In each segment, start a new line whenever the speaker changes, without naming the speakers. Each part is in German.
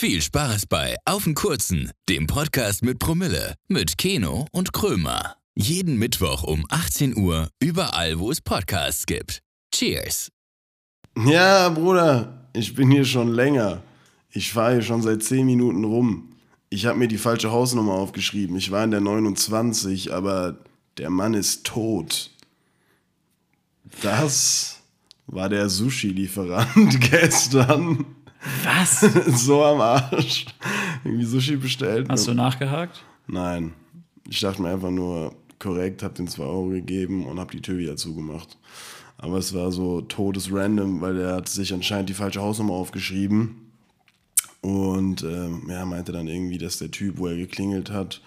Viel Spaß bei Auf den Kurzen, dem Podcast mit Promille, mit Keno und Krömer. Jeden Mittwoch um 18 Uhr, überall, wo es Podcasts gibt. Cheers!
Ja, Bruder, ich bin hier schon länger. Ich fahre hier schon seit 10 Minuten rum. Ich habe mir die falsche Hausnummer aufgeschrieben. Ich war in der 29, aber der Mann ist tot. Das war der Sushi-Lieferant gestern.
Was?
so am Arsch. Irgendwie Sushi bestellt.
Hast du nachgehakt?
Nein. Ich dachte mir einfach nur korrekt, hab den 2 Euro gegeben und hab die Tür wieder zugemacht. Aber es war so todesrandom, weil er hat sich anscheinend die falsche Hausnummer aufgeschrieben. Und ähm, ja, meinte dann irgendwie, dass der Typ, wo er geklingelt hat,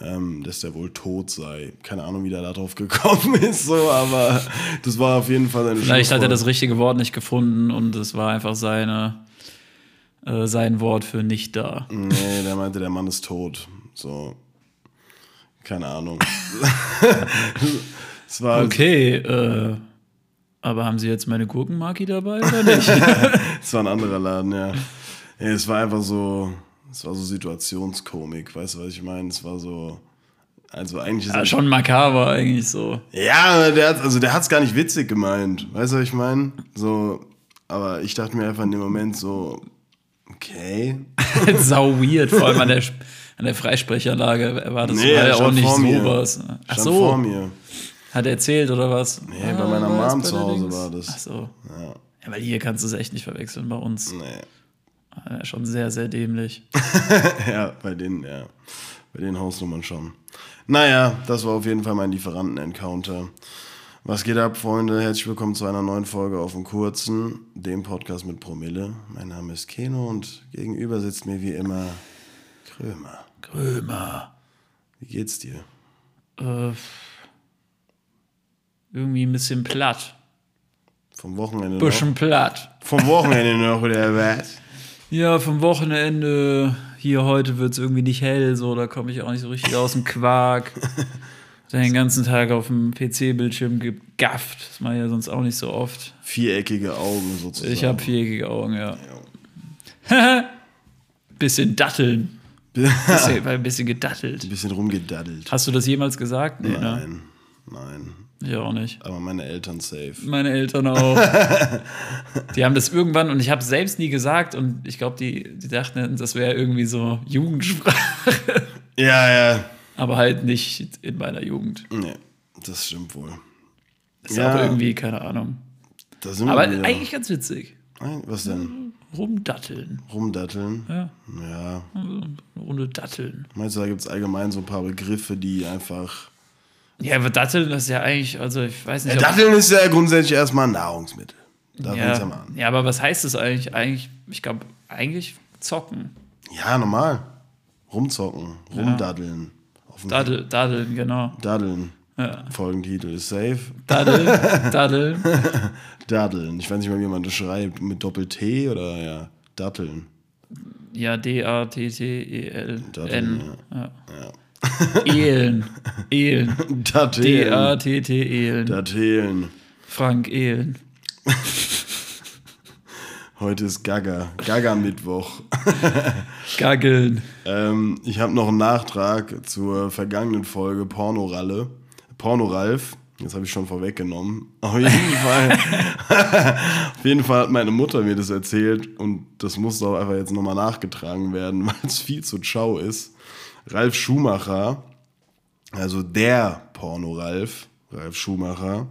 ähm, dass der wohl tot sei. Keine Ahnung, wie der da drauf gekommen ist, so, aber das war auf jeden Fall seine
Vielleicht hat er das richtige Wort nicht gefunden und es war einfach seine, äh, sein Wort für nicht da.
Nee, der meinte, der Mann ist tot. So. Keine Ahnung. es war
Okay, äh, aber haben Sie jetzt meine Gurkenmaki dabei oder nicht?
Es war ein anderer Laden, ja. ja. Es war einfach so, es war so Situationskomik, weißt du, was ich meine? Es war so, also eigentlich ist
ja, schon makaber eigentlich so.
Ja, der hat, also der hat's gar nicht witzig gemeint, weißt du, was ich meine? So, aber ich dachte mir einfach in dem Moment so, okay.
Sau weird, vor allem an der, an der Freisprecherlage erwartest
Nee,
du
er
halt auch
stand
nicht
mir.
sowas. Ach so,
vor mir.
hat er erzählt oder was?
Nee, bei meiner
war
Mom
das
zu Hause war das.
Ach so.
Ja,
Ja, weil hier kannst du es echt nicht verwechseln bei uns.
nee.
Ja, schon sehr, sehr dämlich.
Ja, bei den, ja, bei den Hausnummern schon. Naja, das war auf jeden Fall mein Lieferanten-Encounter. Was geht ab, Freunde? Herzlich willkommen zu einer neuen Folge auf dem Kurzen, dem Podcast mit Promille. Mein Name ist Keno und gegenüber sitzt mir wie immer Krömer.
Krömer.
Wie geht's dir?
Äh, irgendwie ein bisschen platt.
Vom Wochenende
Bisschen
noch?
platt.
Vom Wochenende noch, oder was?
Ja, vom Wochenende. Hier heute wird es irgendwie nicht hell, so da komme ich auch nicht so richtig aus dem Quark. Den ganzen Tag auf dem PC-Bildschirm gegafft. Das mache ich ja sonst auch nicht so oft.
Viereckige Augen sozusagen.
Ich habe viereckige Augen, ja. bisschen datteln. Bisschen, ein bisschen gedattelt.
Ein bisschen rumgedaddelt.
Hast du das jemals gesagt? Nee, ne?
Nein, nein.
Ich auch nicht.
Aber meine Eltern safe.
Meine Eltern auch. die haben das irgendwann, und ich habe es selbst nie gesagt, und ich glaube, die, die dachten, das wäre irgendwie so Jugendsprache.
Ja, ja.
Aber halt nicht in meiner Jugend.
Nee, das stimmt wohl.
Ist
Ja.
auch irgendwie, keine Ahnung. Aber eigentlich ganz witzig.
Was denn?
Rumdatteln.
Rumdatteln?
Ja,
Ja.
Runde Datteln.
Meinst du, da gibt es allgemein so ein paar Begriffe, die einfach.
Ja, aber Datteln ist ja eigentlich, also ich weiß nicht.
Ja, Datteln ist ja grundsätzlich erstmal ein Nahrungsmittel. Da ja
ja,
mal an.
ja, aber was heißt das eigentlich? Eigentlich, ich glaube, eigentlich zocken.
Ja, normal. Rumzocken, rumdaddeln.
Daddel, daddeln, genau.
Daddeln.
Ja.
Folgentitel ist safe.
Daddeln, daddeln.
Daddeln. Ich weiß nicht mal, wie man das schreibt. Mit Doppel-T oder ja, Datteln.
Ja, D-A-T-T-E-L-N.
Datteln,
Ja. Ehlen. Ehlen.
Datteln.
D-A-T-T-Ehlen.
Datteln.
Frank Ehlen.
Heute ist Gaga. Gaga-Mittwoch.
Gaggeln.
Ähm, ich habe noch einen Nachtrag zur vergangenen Folge Pornoralle. Pornoralf. Das habe ich schon vorweggenommen. Auf jeden Fall. auf jeden Fall hat meine Mutter mir das erzählt und das musste auch einfach jetzt nochmal nachgetragen werden, weil es viel zu ciao ist. Ralf Schumacher, also der Porno-Ralf, Ralf Schumacher,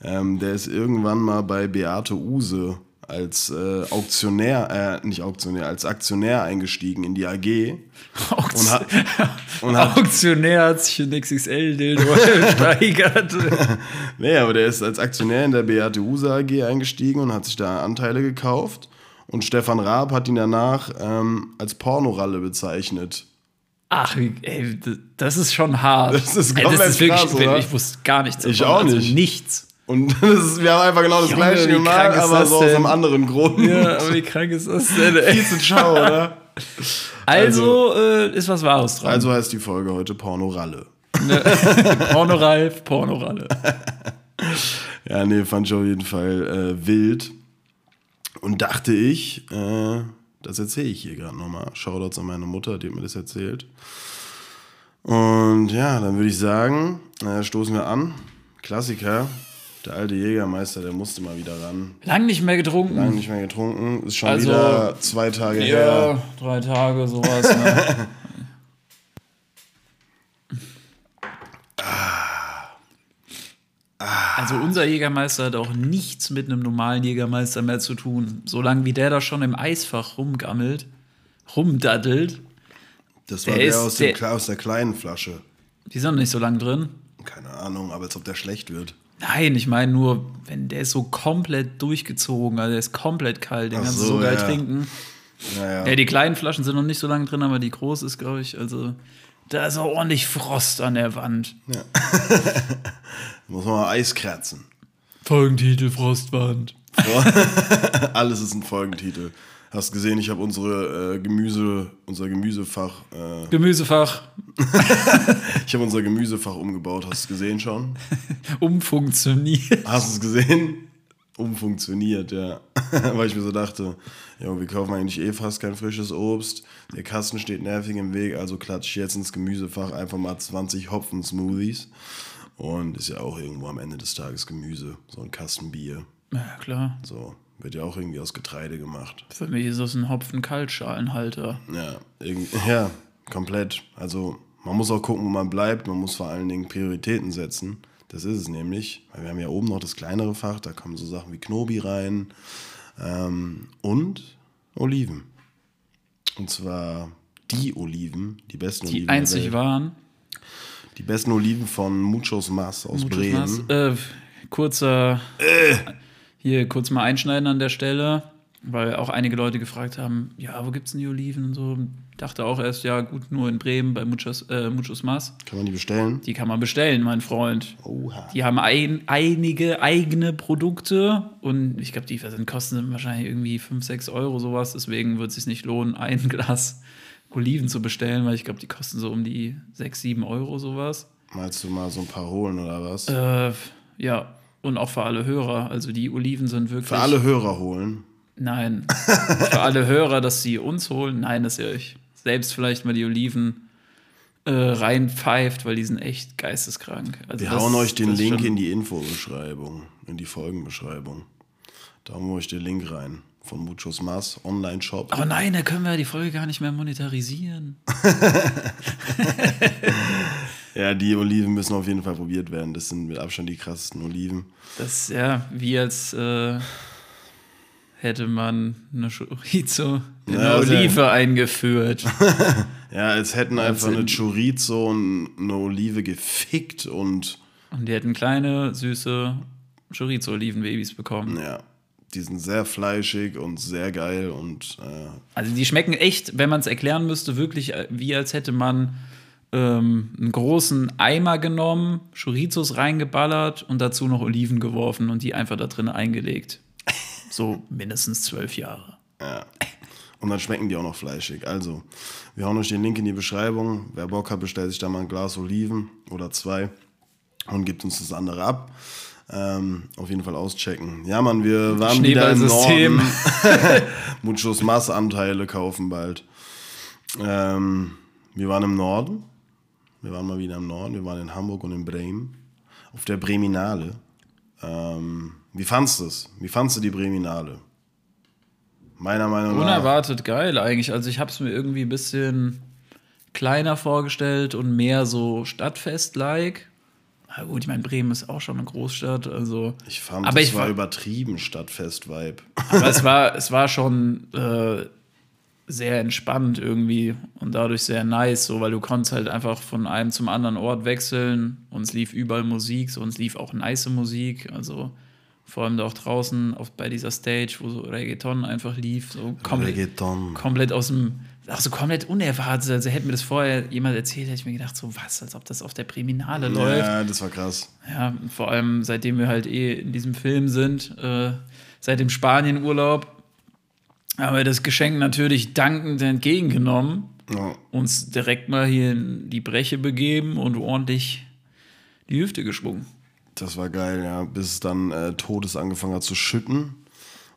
ähm, der ist irgendwann mal bei Beate Use als äh, Auktionär, äh, nicht Auktionär, als Aktionär eingestiegen in die AG. Und hat, und hat
Auktionär hat sich in XXL-Dildo gesteigert.
Nee, aber der ist als Aktionär in der Beate Use AG eingestiegen und hat sich da Anteile gekauft. Und Stefan Raab hat ihn danach ähm, als Pornoralle bezeichnet.
Ach, ey, das ist schon hart.
Das ist
Ey,
komplett
wirklich,
krass?
Ich wusste gar nichts.
Ich
davon,
auch
also
nicht.
nichts.
Und ist, wir haben einfach genau das
Junge,
gleiche gemacht, aber so aus einem anderen Grund.
Ja, aber wie krank ist das denn? Ey?
Viel zu ciao, oder?
Also, äh, ist was Wahres dran.
Also heißt die Folge heute Pornoralle.
Pornoralf, Pornoralle.
Ja, nee, fand ich auf jeden Fall äh, wild. Und dachte ich, äh, Das erzähle ich hier gerade nochmal. Shoutouts an meine Mutter, die hat mir das erzählt. Und ja, dann würde ich sagen, äh, stoßen wir an. Klassiker. Der alte Jägermeister, der musste mal wieder ran.
Lang nicht mehr getrunken.
Lange nicht mehr getrunken. Ist schon
Also,
wieder zwei Tage
ja,
her.
drei Tage, sowas. Ne? Also unser Jägermeister hat auch nichts mit einem normalen Jägermeister mehr zu tun. Solange wie der da schon im Eisfach rumgammelt, rumdaddelt,
Das war
Der
der, aus,
der-
aus der kleinen Flasche.
die sind noch nicht so lang drin.
Keine Ahnung, aber als ob der schlecht wird.
Nein, ich meine nur, wenn der ist so komplett durchgezogen, also der ist komplett kalt, den
Ach
kannst du
so,
geil
ja.
trinken.
Naja.
Ja, die kleinen Flaschen sind noch nicht so lange drin, aber die große ist, glaube ich, also da ist auch ordentlich Frost an der Wand.
Muss man mal Eis kratzen.
Folgentitel Frostwand.
Alles ist ein Folgentitel. Hast gesehen, ich habe unsere äh, Gemüse, unser Gemüsefach, äh,
Gemüsefach
ich habe unser Gemüsefach umgebaut. Hast du es gesehen schon?
umfunktioniert.
Hast du es gesehen? Umfunktioniert, ja. Weil ich mir so dachte, ja, wir kaufen eigentlich eh fast kein frisches Obst. Der Kasten steht nervig im Weg, also klatsche ich jetzt ins Gemüsefach einfach mal 20 Hopfen-Smoothies. Und ist ja auch irgendwo am Ende des Tages Gemüse. So ein Kasten Bier.
Ja, klar.
So, wird ja auch irgendwie aus Getreide gemacht.
Für mich ist das ein Hopfen-Kaltschalenhalter.
Ja, ja, komplett. Also man muss auch gucken, wo man bleibt. Man muss vor allen Dingen Prioritäten setzen. Das ist es nämlich. Weil wir haben ja oben noch das kleinere Fach, da kommen so Sachen wie Knobi rein ähm, und Oliven. Und zwar die Oliven, die besten
Die
Oliven. der
einzig waren.
Die besten Oliven von Muchos Mas aus
Muchos
Bremen.
Mas. Äh, kurzer. Hier kurz mal einschneiden an der Stelle, weil auch einige Leute gefragt haben: Ja, wo gibt's denn die Oliven und so? Dachte auch erst, ja, gut, nur in Bremen bei Muchos, äh, Muchos Mas.
Kann man die bestellen?
Die kann man bestellen, mein Freund.
Oha.
Die haben ein, einige eigene Produkte und ich glaube, die sind, kosten wahrscheinlich irgendwie 5, 6 Euro sowas. Deswegen wird es sich nicht lohnen, ein Glas Oliven zu bestellen, weil ich glaube, die kosten so um die 6, 7 Euro sowas.
Meinst du mal so ein paar holen oder was?
Äh, ja, und auch für alle Hörer. Also die Oliven sind wirklich.
Für alle Hörer holen.
Nein. für alle Hörer, dass sie uns holen. Nein, dass ihr euch selbst vielleicht mal die Oliven äh, reinpfeift, weil die sind echt geisteskrank. Also
Wir
das-
hauen euch den Link in die Infobeschreibung, in die Folgenbeschreibung. Da hauen wir euch den Link rein. Von Muchos Mas, Online-Shop.
Aber nein, da können wir die Folge gar nicht mehr monetarisieren.
Ja, die Oliven müssen auf jeden Fall probiert werden. Das sind mit Abstand die krassesten Oliven.
Das ist ja wie als äh, hätte man eine Chorizo in
Ja,
eine
also-
Olive eingeführt.
Ja, als hätten einfach
Wahnsinn.
eine Chorizo und eine Olive gefickt und
Und die hätten kleine, süße Chorizo-Olivenbabys bekommen.
ja, die sind sehr fleischig und sehr geil und äh,
Also die schmecken echt, wenn man es erklären müsste, wirklich äh, wie als hätte man ähm, einen großen Eimer genommen, Chorizos reingeballert und dazu noch Oliven geworfen und die einfach da drin eingelegt. So mindestens zwölf Jahre.
Ja. Und dann schmecken die auch noch fleischig. Also, wir hauen euch den Link in die Beschreibung. Wer Bock hat, bestellt sich da mal ein Glas Oliven oder zwei und gibt uns das andere ab. Ähm, auf jeden Fall auschecken. Ja, Mann, wir waren wieder im. Norden. Muchos Massanteile kaufen bald. Ähm, wir waren im Norden. Wir waren mal wieder im Norden. Wir waren in Hamburg und in Bremen. Auf der Breminale. Ähm, wie fandst du es? Wie fandst du die Breminale? Meiner Meinung nach.
Unerwartet geil eigentlich. Also ich habe es mir irgendwie ein bisschen kleiner vorgestellt und mehr so Stadtfest-like. Na gut, ich meine, Bremen ist auch schon eine Großstadt, also.
Ich fand,
aber
es
ich
war
war,
übertrieben Stadtfest-Vibe.
aber es war, es war schon äh, sehr entspannt irgendwie und dadurch sehr nice, so, weil du konntest halt einfach von einem zum anderen Ort wechseln und es lief überall Musik, so und es lief auch nice Musik, also vor allem da auch draußen auf, bei dieser Stage, wo so Reggaeton einfach lief, so komplett,
Reggaeton.
komplett aus dem, auch so komplett unerwartet. Also hätte mir das vorher jemand erzählt, hätte ich mir gedacht, so was, als ob das auf der Priminale läuft.
Ja, das war krass.
Ja, vor allem seitdem wir halt eh in diesem Film sind, äh, seit dem Spanienurlaub, haben wir das Geschenk natürlich dankend entgegengenommen,
Ja.
uns direkt mal hier in die Breche begeben und ordentlich die Hüfte geschwungen.
Das war geil, ja. Bis es dann äh, Todes angefangen hat zu schütten.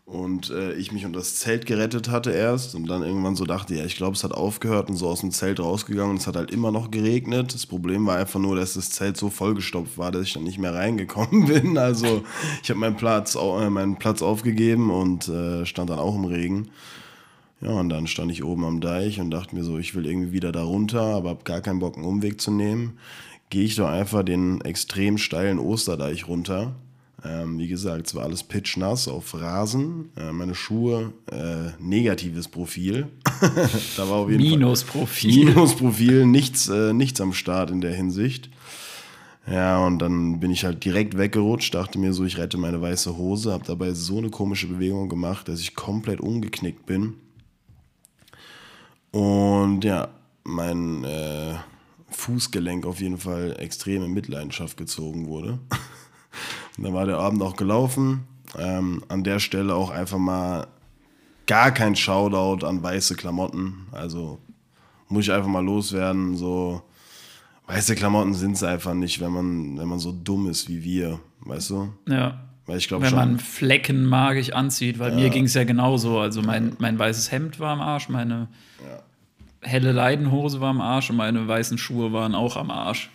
Und äh, ich mich unter das Zelt gerettet hatte erst und dann irgendwann so dachte, ja, ich glaube, es hat aufgehört und so aus dem Zelt rausgegangen und es hat halt immer noch geregnet. Das Problem war einfach nur, dass das Zelt so vollgestopft war, dass ich dann nicht mehr reingekommen bin. Also ich habe meinen Platz, äh, meinen Platz aufgegeben und äh, stand dann auch im Regen. Ja, und dann stand ich oben am Deich und dachte mir so, ich will irgendwie wieder da runter, aber habe gar keinen Bock, einen Umweg zu nehmen. Gehe ich doch einfach den extrem steilen Osterdeich runter ähm, wie gesagt, es war alles pitchnass auf Rasen. Äh, meine Schuhe, äh, negatives Profil. da war auf jeden
Minusprofil.
Fall Minusprofil, nichts, äh, nichts am Start in der Hinsicht. Ja, und dann bin ich halt direkt weggerutscht, dachte mir so, ich rette meine weiße Hose, habe dabei so eine komische Bewegung gemacht, dass ich komplett umgeknickt bin. Und ja, mein äh, Fußgelenk auf jeden Fall extrem in Mitleidenschaft gezogen wurde. Dann war der Abend auch gelaufen. Ähm, an der Stelle auch einfach mal gar kein Shoutout an weiße Klamotten. Also muss ich einfach mal loswerden. So weiße Klamotten sind es einfach nicht, wenn man, wenn man so dumm ist wie wir, weißt du?
Ja.
Weil ich glaube
Wenn
schon.
man Flecken magig anzieht, weil mir ging es ja genauso. Also mein, mein weißes Hemd war am Arsch, meine helle Leidenhose war am Arsch und meine weißen Schuhe waren auch am Arsch.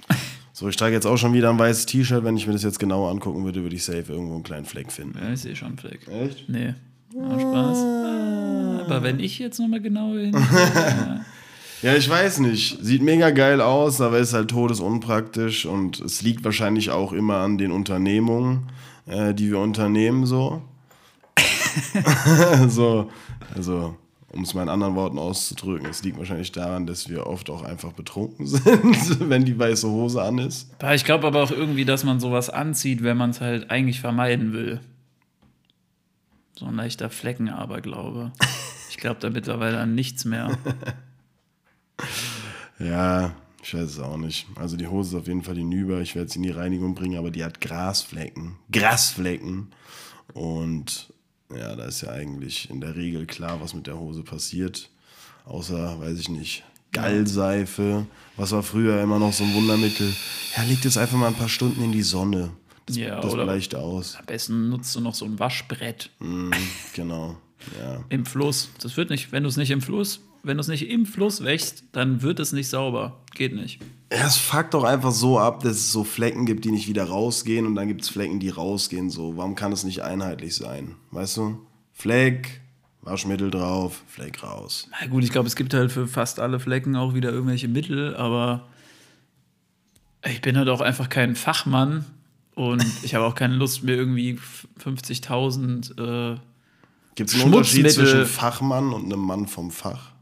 So, ich trage jetzt auch schon wieder ein weißes T-Shirt. Wenn ich mir das jetzt genau angucken würde, würde ich safe irgendwo einen kleinen Fleck finden.
Ja, ich sehe schon einen Fleck.
Echt?
Nee. Ah, Spaß. Ah, Aber wenn ich jetzt nochmal genau hin. ja.
Ja, ich weiß nicht. Sieht mega geil aus, aber ist halt todesunpraktisch und es liegt wahrscheinlich auch immer an den Unternehmungen, äh, die wir unternehmen, so. so, also, um es mal in anderen Worten auszudrücken, es liegt wahrscheinlich daran, dass wir oft auch einfach betrunken sind, wenn die weiße Hose an ist.
Ich glaube aber auch irgendwie, dass man sowas anzieht, wenn man es halt eigentlich vermeiden will. So ein leichter Fleckenaberglaube. Ich glaube da mittlerweile an nichts mehr.
Ja, ich weiß es auch nicht. Also die Hose ist auf jeden Fall hinüber. Ich werde sie in die Reinigung bringen, aber die hat Grasflecken. Grasflecken. Und ja, da ist ja eigentlich in der Regel klar, was mit der Hose passiert. Außer, weiß ich nicht, Gallseife. Was war früher immer noch so ein Wundermittel? Ja, legt es einfach mal ein paar Stunden in die Sonne. Das,
Ja,
das bleicht aus.
Am besten nutzt du noch so ein Waschbrett
Mhm, genau. Ja.
im Fluss. Das wird nicht, wenn du es nicht im Fluss, wenn du es nicht im Fluss wäschst, dann wird es nicht sauber. Geht nicht.
Es fuckt doch einfach so ab, dass es so Flecken gibt, die nicht wieder rausgehen und dann gibt es Flecken, die rausgehen. So, warum kann es nicht einheitlich sein? Weißt du? Fleck, Waschmittel drauf, Fleck raus.
Na gut, ich glaube, es gibt halt für fast alle Flecken auch wieder irgendwelche Mittel, aber ich bin halt auch einfach kein Fachmann und ich habe auch keine Lust, mir irgendwie 50.000 äh,
Gibt es einen Unterschied zwischen Fachmann und einem Mann vom Fach?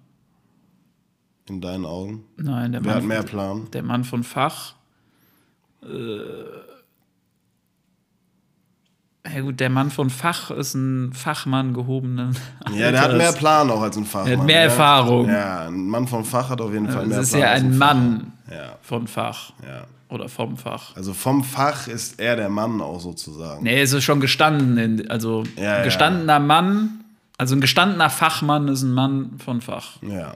In deinen Augen?
Nein, der
Wer hat
Mann,
mehr Plan?
der Mann von Fach. Äh, ja gut, der Mann von Fach ist ein Fachmann gehobenen.
Ja, der hat
Alters.
mehr Plan auch als ein Fachmann.
Er hat mehr
ja.
Erfahrung.
Ja, ein Mann vom Fach hat auf jeden Fall mehr
Das ist
Plan.
ja
als
ein Mann.
Ja,
von Fach
ja.
oder vom Fach.
Also vom Fach ist er der Mann auch sozusagen.
Nee, es ist schon gestanden. In, also
Ja,
ein gestandener Mann, also ein gestandener Fachmann ist ein Mann von Fach.
Ja.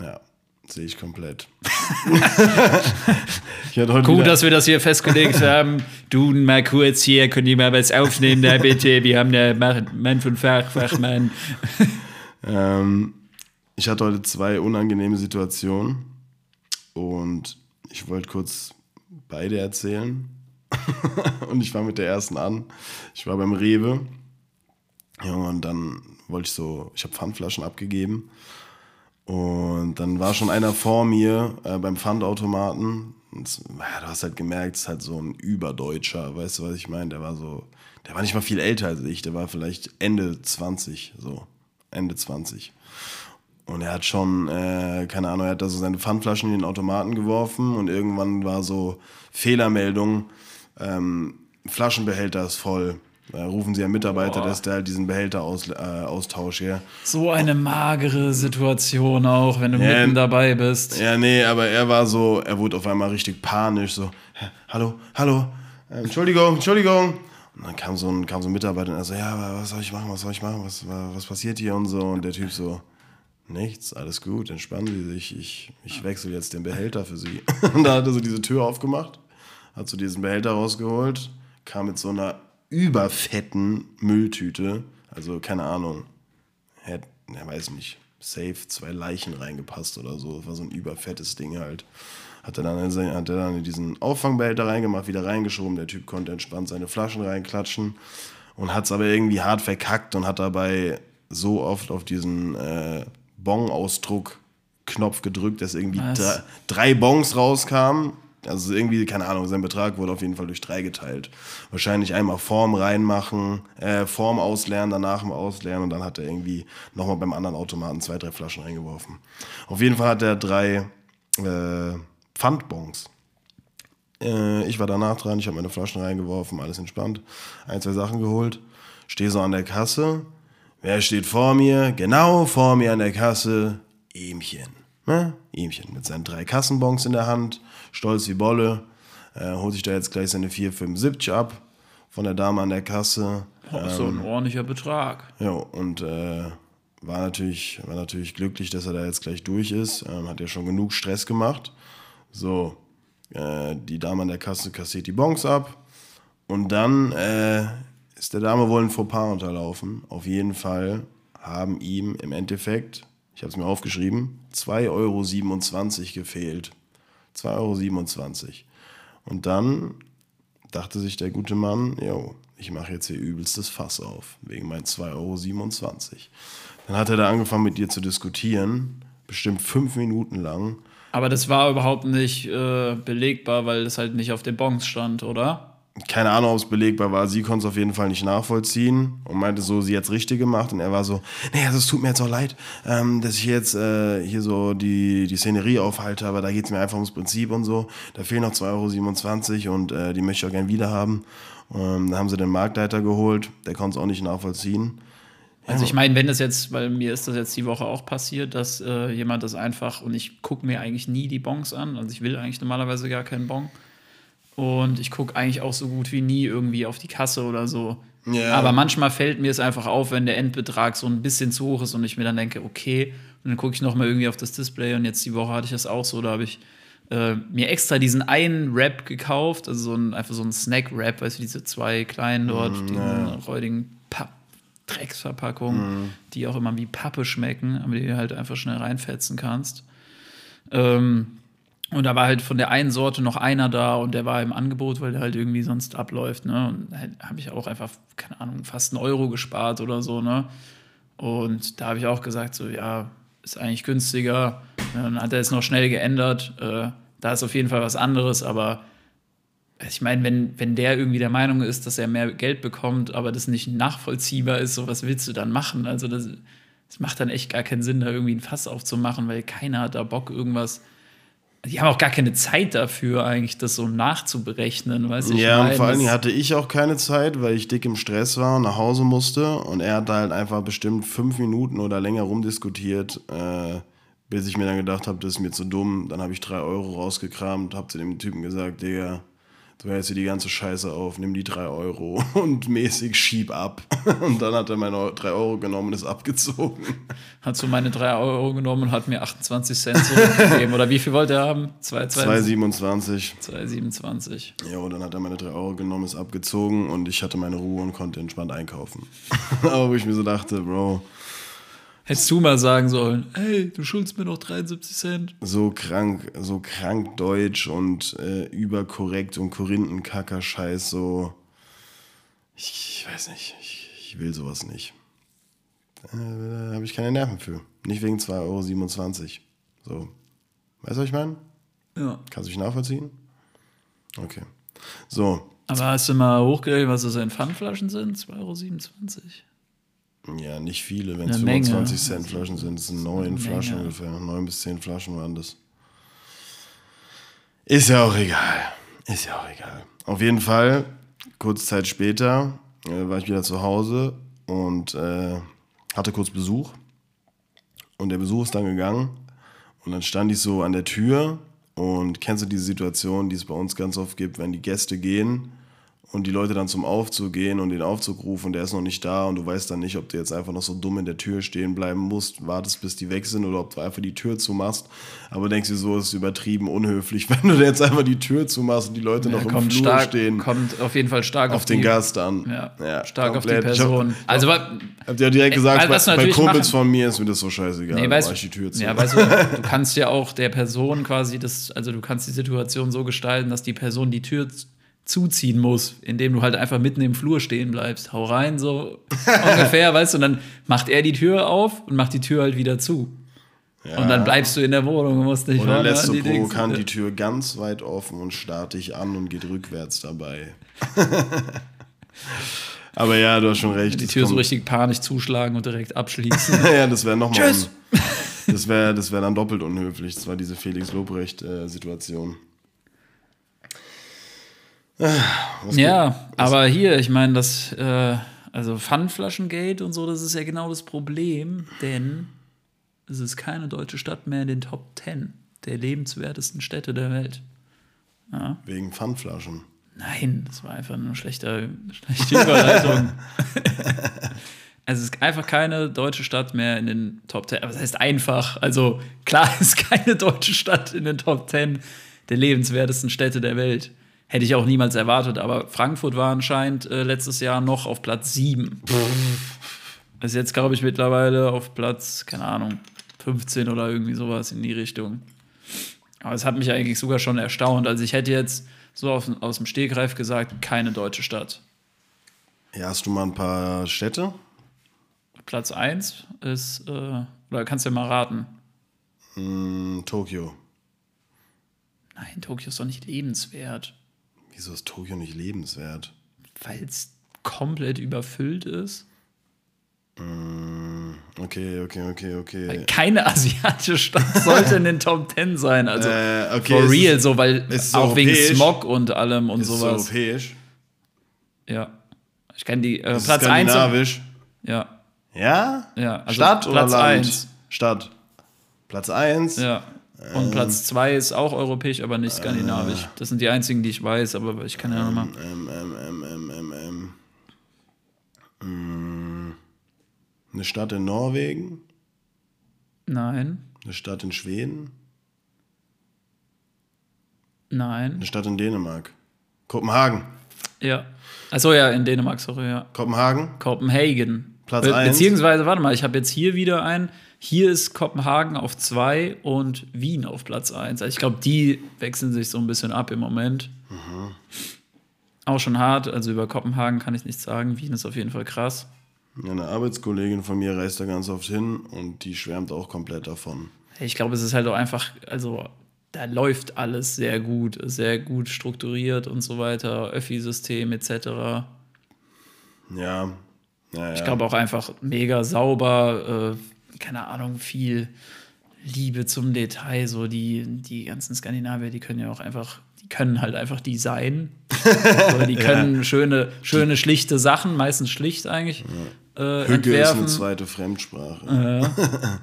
Ja, sehe ich komplett. ich
Gut, dass wir das hier festgelegt haben. Du mal kurz hier, könnt ihr mal was aufnehmen, da bitte. Wir haben da Mann von Fach, Fachmann.
ähm, ich hatte heute zwei unangenehme Situationen und ich wollte kurz beide erzählen. und ich fange mit der ersten an. Ich war beim Rewe. Ja, und dann wollte ich so, ich habe Pfandflaschen abgegeben. Und dann war schon einer vor mir äh, beim Pfandautomaten. Und, ja, du hast halt gemerkt, es ist halt so ein Überdeutscher, weißt du, was ich meine? Der war so, der war nicht mal viel älter als ich, der war vielleicht Ende 20, so. Ende 20. Und er hat schon, äh, keine Ahnung, er hat da so seine Pfandflaschen in den Automaten geworfen und irgendwann war so Fehlermeldung, ähm, Flaschenbehälter ist voll. Da rufen sie einen Mitarbeiter,
Boah.
dass der halt diesen Behälter aus, äh, austauscht, ja.
So eine magere Situation auch, wenn du
Ja,
mitten dabei bist.
Ja, nee, aber er war so, er wurde auf einmal richtig panisch, so, "Hä, hallo, hallo, äh, Entschuldigung, Entschuldigung. Und dann kam so ein, kam so ein Mitarbeiter und er so, ja, was soll ich machen, was soll ich machen, was, was passiert hier und so. Und der Typ so, nichts, alles gut, entspannen Sie sich, ich, ich wechsle jetzt den Behälter für Sie. Und da hat er so diese Tür aufgemacht, hat so diesen Behälter rausgeholt, kam mit so einer überfetten Mülltüte. Also keine Ahnung. Hätte, ja, weiß nicht, safe zwei Leichen reingepasst oder so. Das war so ein überfettes Ding halt. Hat er dann, in, hat er dann in diesen Auffangbehälter reingemacht, wieder reingeschoben. Der Typ konnte entspannt seine Flaschen reinklatschen und hat es aber irgendwie hart verkackt und hat dabei so oft auf diesen äh, Bon-Ausdruck-Knopf gedrückt, dass irgendwie drei, drei Bons rauskamen. Also irgendwie, keine Ahnung, sein Betrag wurde auf jeden Fall durch drei geteilt. Wahrscheinlich einmal Form reinmachen, äh, Form ausleeren, danach mal ausleeren und dann hat er irgendwie nochmal beim anderen Automaten zwei, drei Flaschen reingeworfen. Auf jeden Fall hat er drei äh, Pfandbons. Äh, ich war danach dran, ich habe meine Flaschen reingeworfen, alles entspannt. Ein, zwei Sachen geholt, stehe so an der Kasse. Wer steht vor mir? Genau vor mir an der Kasse, Emchen. Ne? Emchen mit seinen drei Kassenbons in der Hand, stolz wie Bolle, äh, holt sich da jetzt gleich seine 4,75 ab von der Dame an der Kasse.
Oh, so ein ordentlicher Betrag.
Ja, und äh, war, natürlich, war natürlich glücklich, dass er da jetzt gleich durch ist. Ähm, hat ja schon genug Stress gemacht. So, äh, die Dame an der Kasse kassiert die Bons ab. Und dann äh, ist der Dame wohl ein Fauxpas unterlaufen. Auf jeden Fall haben ihm im Endeffekt, ich habe es mir aufgeschrieben, 2,27 Euro gefehlt. 2,27 Euro. Und dann dachte sich der gute Mann, jo, ich mache jetzt hier übelstes Fass auf, wegen meinen 2,27 Euro. Dann hat er da angefangen mit dir zu diskutieren, bestimmt fünf Minuten lang.
Aber das war überhaupt nicht äh, belegbar, weil das halt nicht auf den Bons stand, oder?
Keine Ahnung, ob es belegbar war. Sie konnte es auf jeden Fall nicht nachvollziehen und meinte so, sie hat es richtig gemacht. Und er war so, nee, also es tut mir jetzt auch leid, ähm, dass ich jetzt äh, hier so die, die Szenerie aufhalte, aber da geht es mir einfach ums Prinzip und so. Da fehlen noch 2,27 Euro und äh, die möchte ich auch gern wieder haben. Ähm, da haben sie den Marktleiter geholt, der konnte es auch nicht nachvollziehen.
Also ich meine, wenn das jetzt, weil mir ist das jetzt die Woche auch passiert, dass äh, jemand das einfach, und ich gucke mir eigentlich nie die Bons an, also ich will eigentlich normalerweise gar keinen Bon. Und ich gucke eigentlich auch so gut wie nie irgendwie auf die Kasse oder so.
Ja.
Aber manchmal fällt mir es einfach auf, wenn der Endbetrag so ein bisschen zu hoch ist und ich mir dann denke, okay, und dann gucke ich nochmal irgendwie auf das Display und jetzt die Woche hatte ich das auch so, da habe ich äh, mir extra diesen einen Wrap gekauft, also so ein, einfach so ein Snack-Wrap, weißt du, diese zwei kleinen dort,
Mm,
diesen räudigen Papp. Drecksverpackungen, die auch immer wie Pappe schmecken, aber die du halt einfach schnell reinfetzen kannst. Ähm, und da war halt von der einen Sorte noch einer da und der war im Angebot, weil der halt irgendwie sonst abläuft. Ne? Und da habe ich auch einfach, keine Ahnung, fast einen Euro gespart oder so. Ne? Und da habe ich auch gesagt, so, ja, ist eigentlich günstiger. Dann hat er es noch schnell geändert. Äh, da ist auf jeden Fall was anderes, aber ich meine, wenn, wenn der irgendwie der Meinung ist, dass er mehr Geld bekommt, aber das nicht nachvollziehbar ist, so was willst du dann machen? Also das, das macht dann echt gar keinen Sinn, da irgendwie ein Fass aufzumachen, weil keiner hat da Bock, irgendwas. Die haben auch gar keine Zeit dafür, eigentlich das so nachzuberechnen, weißt du? ich
Ja, und
meine,
vor allen Dingen hatte ich auch keine Zeit, weil ich dick im Stress war und nach Hause musste. Und er hat da halt einfach bestimmt fünf Minuten oder länger rumdiskutiert, äh, bis ich mir dann gedacht habe, das ist mir zu dumm. Dann habe ich drei Euro rausgekramt, habe zu dem Typen gesagt, Digga, du hältst dir die ganze Scheiße auf, nimm die drei Euro und mäßig schieb ab. Und dann hat er meine drei Euro genommen und ist abgezogen.
hat so meine drei Euro genommen und hat mir 28 Cent zurückgegeben. Oder wie viel wollte er haben? 2,27.
2,27.
2,27.
Ja, und dann hat er meine drei Euro genommen, ist abgezogen und ich hatte meine Ruhe und konnte entspannt einkaufen. Aber wo ich mir so dachte, Bro,
Hättest du mal sagen sollen, hey, du schuldest mir noch 73 Cent.
so krank, so krank deutsch und äh, überkorrekt und Korinthenkacker Scheiß, so. Ich, ich weiß nicht, ich, ich will sowas nicht. Äh, da habe ich keine Nerven für. Nicht wegen 2,27 Euro. So. Weißt du, was ich meine?
Ja.
Kannst du mich nachvollziehen? Okay. So,
Aber hast du mal hochgerechnet, was das in Pfandflaschen sind? 2,27 Euro.
Ja, nicht viele. Wenn es
Eine Menge.
25 Cent Flaschen sind, das sind neun Flaschen
Menge.
ungefähr. Neun bis zehn Flaschen waren das. Ist ja auch egal. Ist ja auch egal. Auf jeden Fall, kurze Zeit später äh, war ich wieder zu Hause und äh, hatte kurz Besuch. Und der Besuch ist dann gegangen. Und dann stand ich so an der Tür und kennst du diese Situation, die es bei uns ganz oft gibt, wenn die Gäste gehen und die Leute dann zum Aufzug gehen und den Aufzug rufen und der ist noch nicht da und du weißt dann nicht, ob du jetzt einfach noch so dumm in der Tür stehen bleiben musst, wartest, bis die weg sind oder ob du einfach die Tür zumachst. Aber denkst du so, ist übertrieben unhöflich, wenn du jetzt einfach die Tür zumachst und die Leute noch im Flur
stark,
stehen.
kommt auf jeden Fall stark
auf den
die,
Gast an.
Ja, stark auf die
komplett. Ich
Person.
Hab,
also,
habt ihr direkt
Äh,
gesagt,
du
bei, bei Kumpels
machen-
von mir ist mir das so scheißegal.
Nee, weißt,
ich die Tür zu.
ja, weißt du, du kannst ja auch der Person quasi das, also du kannst die Situation so gestalten, dass die Person die Tür zuziehen muss, indem du halt einfach mitten im Flur stehen bleibst. Hau rein, so ungefähr, weißt du, und dann macht er die Tür auf und macht die Tür halt wieder zu. Und dann bleibst du in der Wohnung und musst nicht
Oder
vorne
lässt du provokant die Tür ganz weit offen und starrt dich an und geht rückwärts dabei. Aber ja, du hast schon recht.
die Tür so richtig panisch zuschlagen und direkt abschließen.
ja, das wäre nochmal.
Tschüss.
Das wäre das wär dann doppelt unhöflich. Das war diese Felix Lobrecht-Situation.
Ja, aber hier, ich meine, das, äh, also Pfandflaschengate und so, das ist ja genau das Problem, denn es ist keine deutsche Stadt mehr in den Top 10 der lebenswertesten Städte der Welt.
Wegen Pfandflaschen.
Nein, das war einfach eine schlechte, schlechte Überleitung. Also es ist einfach keine deutsche Stadt mehr in den Top 10. Aber das heißt einfach, also klar ist keine deutsche Stadt in den Top 10 der lebenswertesten Städte der Welt. Hätte ich auch niemals erwartet, aber Frankfurt war anscheinend äh, letztes Jahr noch auf Platz 7. Ist jetzt, glaube ich, mittlerweile auf Platz, keine Ahnung, 15 oder irgendwie sowas in die Richtung. Aber es hat mich eigentlich sogar schon erstaunt. Also ich hätte jetzt so auf, aus dem Stegreif gesagt, keine deutsche Stadt.
Ja, hast du mal ein paar Städte?
Platz 1 ist, äh, oder kannst du ja mal raten.
Hm, Tokio.
Nein, Tokio ist doch nicht lebenswert,
Wieso ist Tokio nicht lebenswert?
weil es komplett überfüllt ist.
Okay, okay, okay, okay.
Keine asiatische Stadt sollte in den Top 10 sein. Also
Äh, okay,
for real,
ist-
so, weil
es ist
auch wegen. Smog und allem und
Ist
sowas.
europäisch?
Ja. Ich kenne die äh,
Ist
Platz 1.
skandinavisch?
Ja,
Ja?
ja. Also
Stadt oder
Platz
Land?
1.
Stadt. Platz 1?
Ja. Und
Ähm.
Platz 2 ist auch europäisch, aber nicht skandinavisch. Das sind die einzigen, die ich weiß, aber ich kann ja nochmal.
Ähm, ähm, ähm, ähm, ähm, ähm. Mm, Eine Stadt in Norwegen?
Nein,
Eine Stadt in Schweden?
nein.
Eine Stadt in Dänemark? Kopenhagen.
Ja. Achso, ja, in Dänemark, sorry, ja.
Kopenhagen?
Kopenhagen.
Platz
Be
eins.
Beziehungsweise, warte mal, ich habe jetzt hier wieder ein. Hier ist Kopenhagen auf 2 und Wien auf Platz 1. Also ich glaube, die wechseln sich so ein bisschen ab im Moment.
Mhm.
Auch schon hart. Also über Kopenhagen kann ich nichts sagen. Wien ist auf jeden Fall krass.
Eine Arbeitskollegin von mir reist da ganz oft hin und die schwärmt auch komplett davon.
Ich glaube, es ist halt auch einfach, also da läuft alles sehr gut, sehr gut strukturiert und so weiter, Öffi-System etc.
Ja. ja, ja.
Ich glaube auch einfach mega sauber, äh, keine Ahnung, viel Liebe zum Detail. So die, die ganzen Skandinavier, die können ja auch einfach, die können halt einfach Design. Oder die können schöne, schöne, schlichte Sachen, meistens schlicht eigentlich, äh,
Hügge ist
entwerfen.
eine zweite Fremdsprache.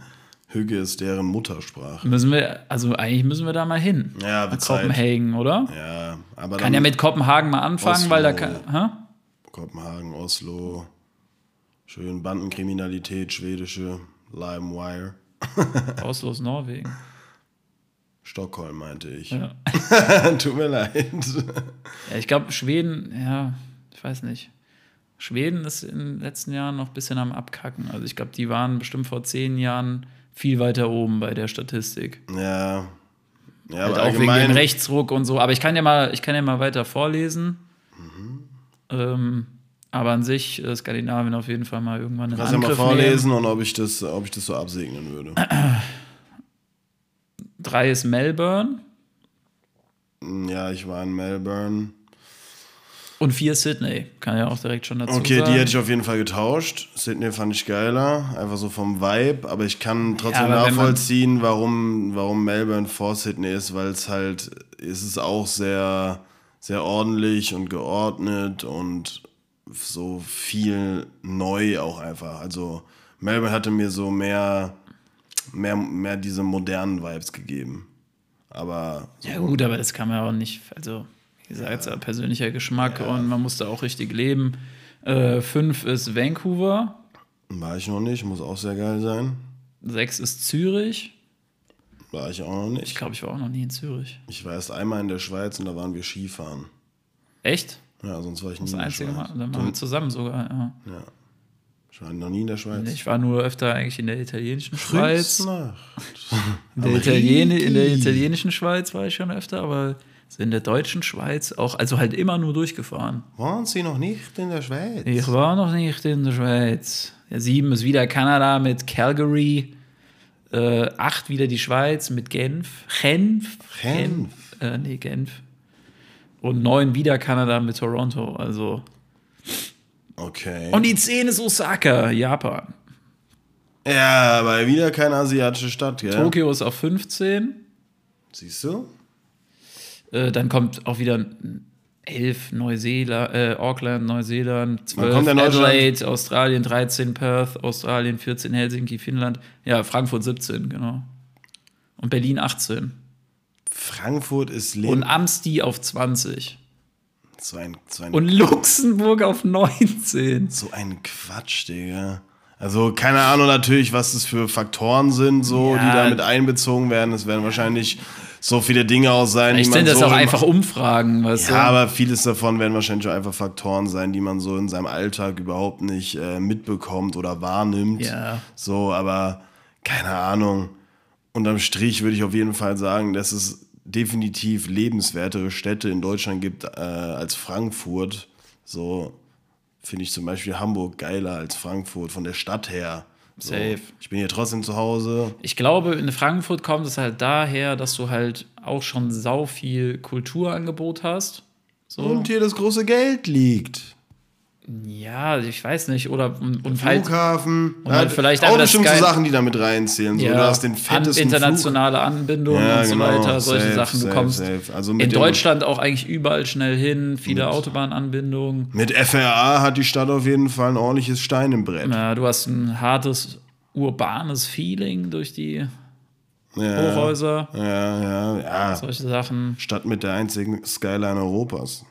Hügge ist deren Muttersprache.
Müssen wir, also eigentlich müssen wir da mal hin.
Ja,
Nach. Kopenhagen, oder?
Ja, aber
Kann ja mit Kopenhagen mal anfangen, weil da
Oslo.
kann. Hä?
Kopenhagen, Oslo, schön Bandenkriminalität, schwedische, LimeWire.
Ist Norwegen.
Stockholm meinte ich.
Ja.
Tut mir leid.
Ja, ich glaube, Schweden, ja, ich weiß nicht. Schweden ist in den letzten Jahren noch ein bisschen am Abkacken. Also ich glaube, die waren bestimmt vor zehn Jahren viel weiter oben bei der Statistik.
Ja. Ja,
Halt
aber
auch wegen dem. Rechtsruck und so. Aber ich kann ja mal, ich kann ja mal weiter vorlesen. Ähm, aber an sich äh, Skandinavien auf jeden Fall mal irgendwann in
Kannst ja mal
Angriff
vorlesen und ob ich, das, ob ich das so absegnen würde.
nehmen. Drei ist Melbourne
Ja, ich war in Melbourne.
und vier ist Sydney. Kann ja auch direkt schon dazu
Okay,
sagen.
die hätte ich auf jeden Fall getauscht. Sydney fand ich geiler, einfach so vom Vibe. Aber ich kann trotzdem
man-
nachvollziehen, warum, warum Melbourne vor Sydney ist, weil es halt, ist es auch sehr, sehr ordentlich und geordnet und so viel neu auch einfach. Also Melbourne hatte mir so mehr, mehr, mehr diese modernen Vibes gegeben. Aber so,
Ja, gut, aber das kann man auch nicht. Also, Wie gesagt, ja. persönlicher Geschmack und man muss da auch richtig leben. Äh, fünf ist Vancouver.
War ich noch nicht, muss auch sehr geil sein.
Sechs ist Zürich.
War ich auch noch nicht.
Ich glaube, ich war auch noch nie in Zürich.
Ich war erst einmal in der Schweiz und da waren wir Skifahren.
Echt?
Ja, sonst war ich nie
Das
in der
einzige
Schweiz.
Mal. Dann waren wir zusammen sogar, ja.
Ja. Ich war noch nie in der Schweiz.
Ich war nur öfter eigentlich in der italienischen Schweiz. In der, Italien in der italienischen Schweiz war ich schon öfter, aber in der deutschen Schweiz auch, also halt immer nur durchgefahren.
Waren Sie noch nicht in der Schweiz?
Ich war noch nicht in der Schweiz. Ja, sieben ist wieder Kanada mit Calgary. Äh, acht wieder die Schweiz mit Genf. Genf.
Genf.
Äh, nee, Genf. Und neun wieder Kanada mit Toronto. Also.
Okay.
Und die zehn ist Osaka, Japan.
ja, aber wieder keine asiatische Stadt, gell?
Tokio ist auf 15.
Siehst du?
Äh, dann kommt auch wieder 11 Neuseeland, äh, Auckland, Neuseeland, 12
kommt in Deutschland?
Adelaide, Australien 13, Perth, Australien 14, Helsinki, Finnland. Ja, Frankfurt 17, genau. Und Berlin 18.
Frankfurt ist
Und
Leben.
Amsti auf 20.
So ein, so, ein,
Und Luxemburg auf 19.
so ein Quatsch, Digga. Also keine Ahnung natürlich, was das für Faktoren sind, so,
Ja.
die da mit einbezogen werden. Es werden wahrscheinlich so viele Dinge auch sein,
Ich
die man
sind das
so
auch einfach Umfragen, weißt
Ja,
du?
aber vieles davon werden wahrscheinlich auch einfach Faktoren sein, die man so in seinem Alltag überhaupt nicht äh, mitbekommt oder wahrnimmt.
Ja.
So, aber keine Ahnung. Unterm Strich würde ich auf jeden Fall sagen, dass es definitiv lebenswertere Städte in Deutschland gibt äh, als Frankfurt. So finde ich zum Beispiel Hamburg geiler als Frankfurt von der Stadt her. So.
Safe.
Ich bin hier trotzdem zu Hause.
Ich glaube, in Frankfurt kommt es halt daher, dass du halt auch schon sau viel Kulturangebot hast. So.
Und hier das große Geld liegt.
Ja, ich weiß nicht. Oder und, und
Flughafen.
und halt vielleicht
auch
einfach das
bestimmt so
geil-
Sachen, die da mit reinzählen. So,
ja,
du hast den fettesten
internationale Anbindung
Ja,
und so
genau.
weiter, solche
Safe,
Sachen. Du
safe,
kommst
safe. Also
in Deutschland auch eigentlich überall schnell hin, viele Autobahnanbindungen.
Flug. Mit FRA hat die Stadt auf jeden Fall ein ordentliches Stein im Brett.
Ja, du hast ein hartes urbanes Feeling durch die
Ja,
Hochhäuser,
ja, ja, ja.
solche Sachen.
Stadt mit der einzigen Skyline Europas.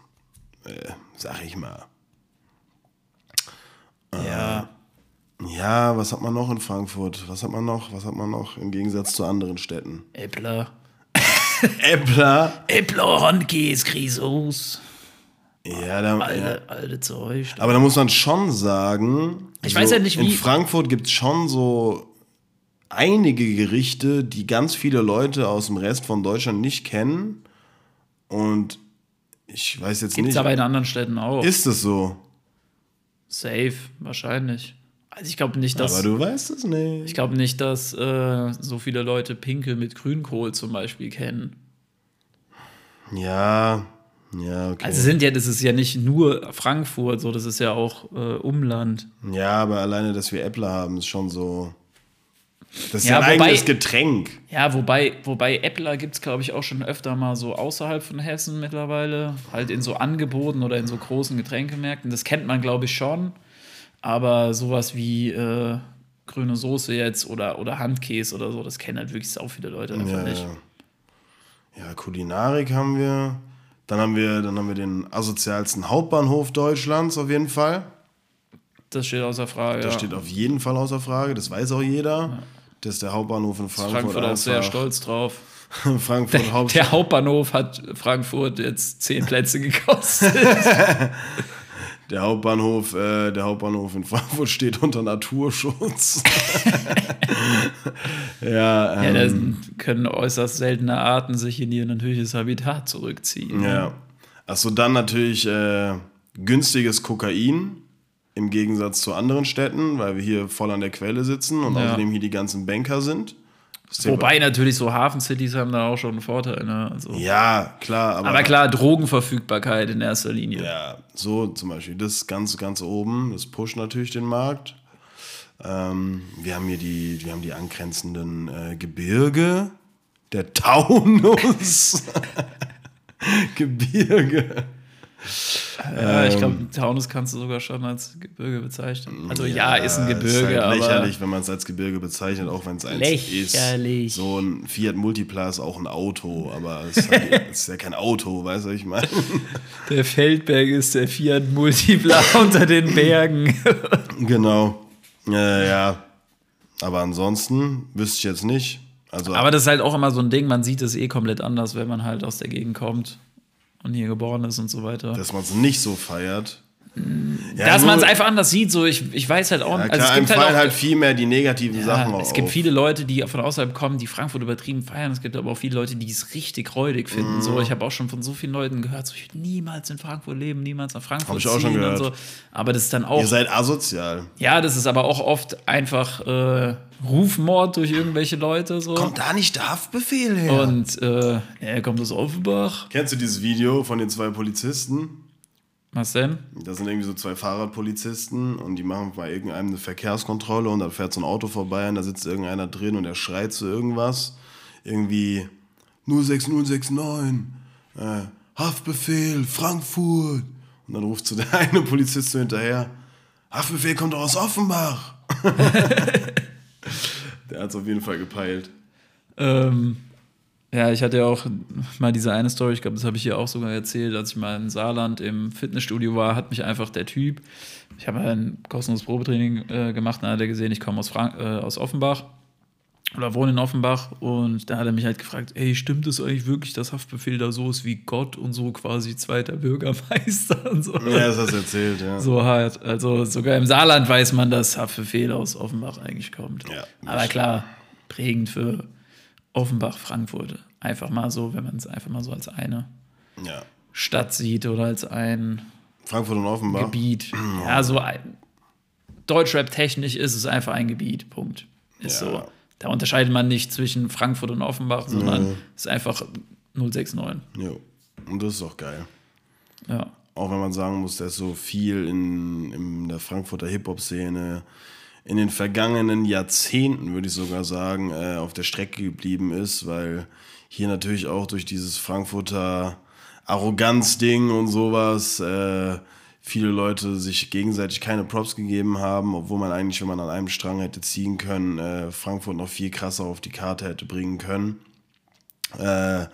Äh, sag ich mal.
Ja,
Ja, was hat man noch in Frankfurt? Was hat man noch? Was hat man noch im Gegensatz zu anderen Städten?
Äppler.
Äppler.
Äppler, Handkäse, Grisos.
Ja, da, ja.
Alte, alte Zeug.
Aber da muss man schon sagen,
Ich weiß ja nicht,
in
wie-
Frankfurt gibt es schon so einige Gerichte, die ganz viele Leute aus dem Rest von Deutschland nicht kennen. Und ich weiß jetzt
Gibt es
nicht.
aber in anderen Städten auch.
ist es so?
Safe, wahrscheinlich. Also ich glaube nicht, dass.
aber du weißt es nicht.
Ich glaube nicht, dass äh, so viele Leute Pinkel mit Grünkohl zum Beispiel kennen.
ja, ja, okay.
Also sind ja, das ist ja nicht nur Frankfurt, so das ist ja auch äh, Umland.
ja, aber alleine, dass wir Äppler haben, ist schon so. Das ist
Ja,
ja, ein
wobei-
eigenes Getränk.
Ja, wobei, wobei Äppler gibt es, glaube ich, auch schon öfter mal so außerhalb von Hessen mittlerweile. Halt in so Angeboten oder in so großen Getränkemärkten. Das kennt man, glaube ich, schon. Aber sowas wie äh, grüne Soße jetzt oder, oder Handkäse oder so, das kennen halt wirklich sau viele Leute einfach
Ja,
nicht.
ja. ja, Kulinarik haben wir. Dann haben wir, dann haben wir den asozialsten Hauptbahnhof Deutschlands auf jeden Fall.
Das steht außer Frage.
Das
ja.
steht auf jeden Fall außer Frage, das weiß auch jeder. Das ist der Hauptbahnhof in Frankfurt.
Frankfurt auch sehr stolz drauf.
Frankfurt Hauptstadt.
Der Hauptbahnhof hat Frankfurt jetzt zehn Plätze gekostet.
Der Hauptbahnhof, äh, der Hauptbahnhof in Frankfurt steht unter Naturschutz. ja,
ja,
ähm,
da können äußerst seltene Arten sich in ihr natürliches Habitat zurückziehen.
ja. Achso, dann natürlich äh, günstiges Kokain im Gegensatz zu anderen Städten, weil wir hier voll an der Quelle sitzen und
Ja.
außerdem hier die ganzen Banker sind.
Wobei natürlich so Hafencities haben da auch schon einen Vorteil. Ne? Also.
Ja, klar, aber,
Aber klar, Drogenverfügbarkeit in erster Linie.
Ja, so zum Beispiel das ganz, ganz oben, das pusht natürlich den Markt. Ähm, wir haben hier die, wir haben die angrenzenden äh, Gebirge, der Taunus. Gebirge.
Ja, ich glaube, Taunus kannst du sogar schon als Gebirge bezeichnen. Also ja, ist ein Gebirge,
halt
aber
lächerlich, wenn man es als Gebirge bezeichnet, auch wenn es eins
Lächerlich.
ist. So ein Fiat Multipla ist auch ein Auto, aber es ist, halt, es ist ja kein Auto, weißt du, was ich meine?
der Feldberg ist der Fiat Multipla unter den Bergen.
genau. Ja, ja. Aber ansonsten wüsste ich jetzt nicht. Also,
aber das ist halt auch immer so ein Ding, man sieht es eh komplett anders, wenn man halt aus der Gegend kommt und hier geboren ist und so weiter.
dass man es nicht so feiert. Ja,
Dass man es einfach anders sieht, so ich, ich weiß halt auch
Ja, klar,
Also es gibt halt auch,
halt viel mehr die negativen Sachen
ja,
auch
es gibt
auf.
viele Leute, die von außerhalb kommen, die Frankfurt übertrieben feiern. Es gibt aber auch viele Leute, die es richtig räudig finden.
Mhm.
So, ich habe auch schon von so vielen Leuten gehört, so, ich will niemals in Frankfurt leben, niemals nach Frankfurt
Hab ich auch schon gehört.
und so. Aber das ist dann auch
Ihr seid asozial.
Ja, das ist aber auch oft einfach äh, Rufmord durch irgendwelche Leute so.
Kommt da nicht der Haftbefehl her?
Und äh, ja, kommt aus Offenbach.
Kennst du dieses Video von den zwei Polizisten?
Was denn?
Das sind irgendwie so zwei Fahrradpolizisten und die machen bei irgendeinem eine Verkehrskontrolle und dann fährt so ein Auto vorbei und da sitzt irgendeiner drin und der schreit zu irgendwas. Irgendwie 06069, äh, Haftbefehl, Frankfurt. Und dann ruft so der eine Polizist so hinterher, Haftbefehl kommt doch aus Offenbach. der hat es auf jeden Fall gepeilt.
Ähm, ja, ich hatte ja auch mal diese eine Story, ich glaube, das habe ich hier auch sogar erzählt, als ich mal in Saarland im Fitnessstudio war, hat mich einfach der Typ, ich habe ein kostenloses Probetraining äh, gemacht, und dann hat er gesehen, ich komme aus, Frank äh, aus Offenbach oder wohne in Offenbach und da hat er mich halt gefragt, ey, stimmt es eigentlich wirklich, dass Haftbefehl da so ist wie Gott und so quasi zweiter Bürgermeister und so.
Ja, das hast du erzählt, ja.
So hart. Also sogar im Saarland weiß man, dass Haftbefehl aus Offenbach eigentlich kommt.
Ja.
Aber klar, prägend für Offenbach, Frankfurt. Einfach mal so, wenn man es einfach mal so als eine
ja.
Stadt sieht oder als ein
Frankfurt und Offenbach.
Gebiet. Ja, so ein Deutschrap-technisch ist es einfach ein Gebiet. Punkt. Ist
Ja.
so. Da unterscheidet man nicht zwischen Frankfurt und Offenbach, sondern es ist einfach 069.
Jo. Und das ist auch geil.
Ja.
Auch wenn man sagen muss, dass so viel in, in der Frankfurter Hip-Hop-Szene in den vergangenen Jahrzehnten, würde ich sogar sagen, äh, auf der Strecke geblieben ist, weil hier natürlich auch durch dieses Frankfurter Arroganz-Ding und sowas äh, viele Leute sich gegenseitig keine Props gegeben haben, obwohl man eigentlich, wenn man an einem Strang hätte ziehen können, äh, Frankfurt noch viel krasser auf die Karte hätte bringen können. Äh,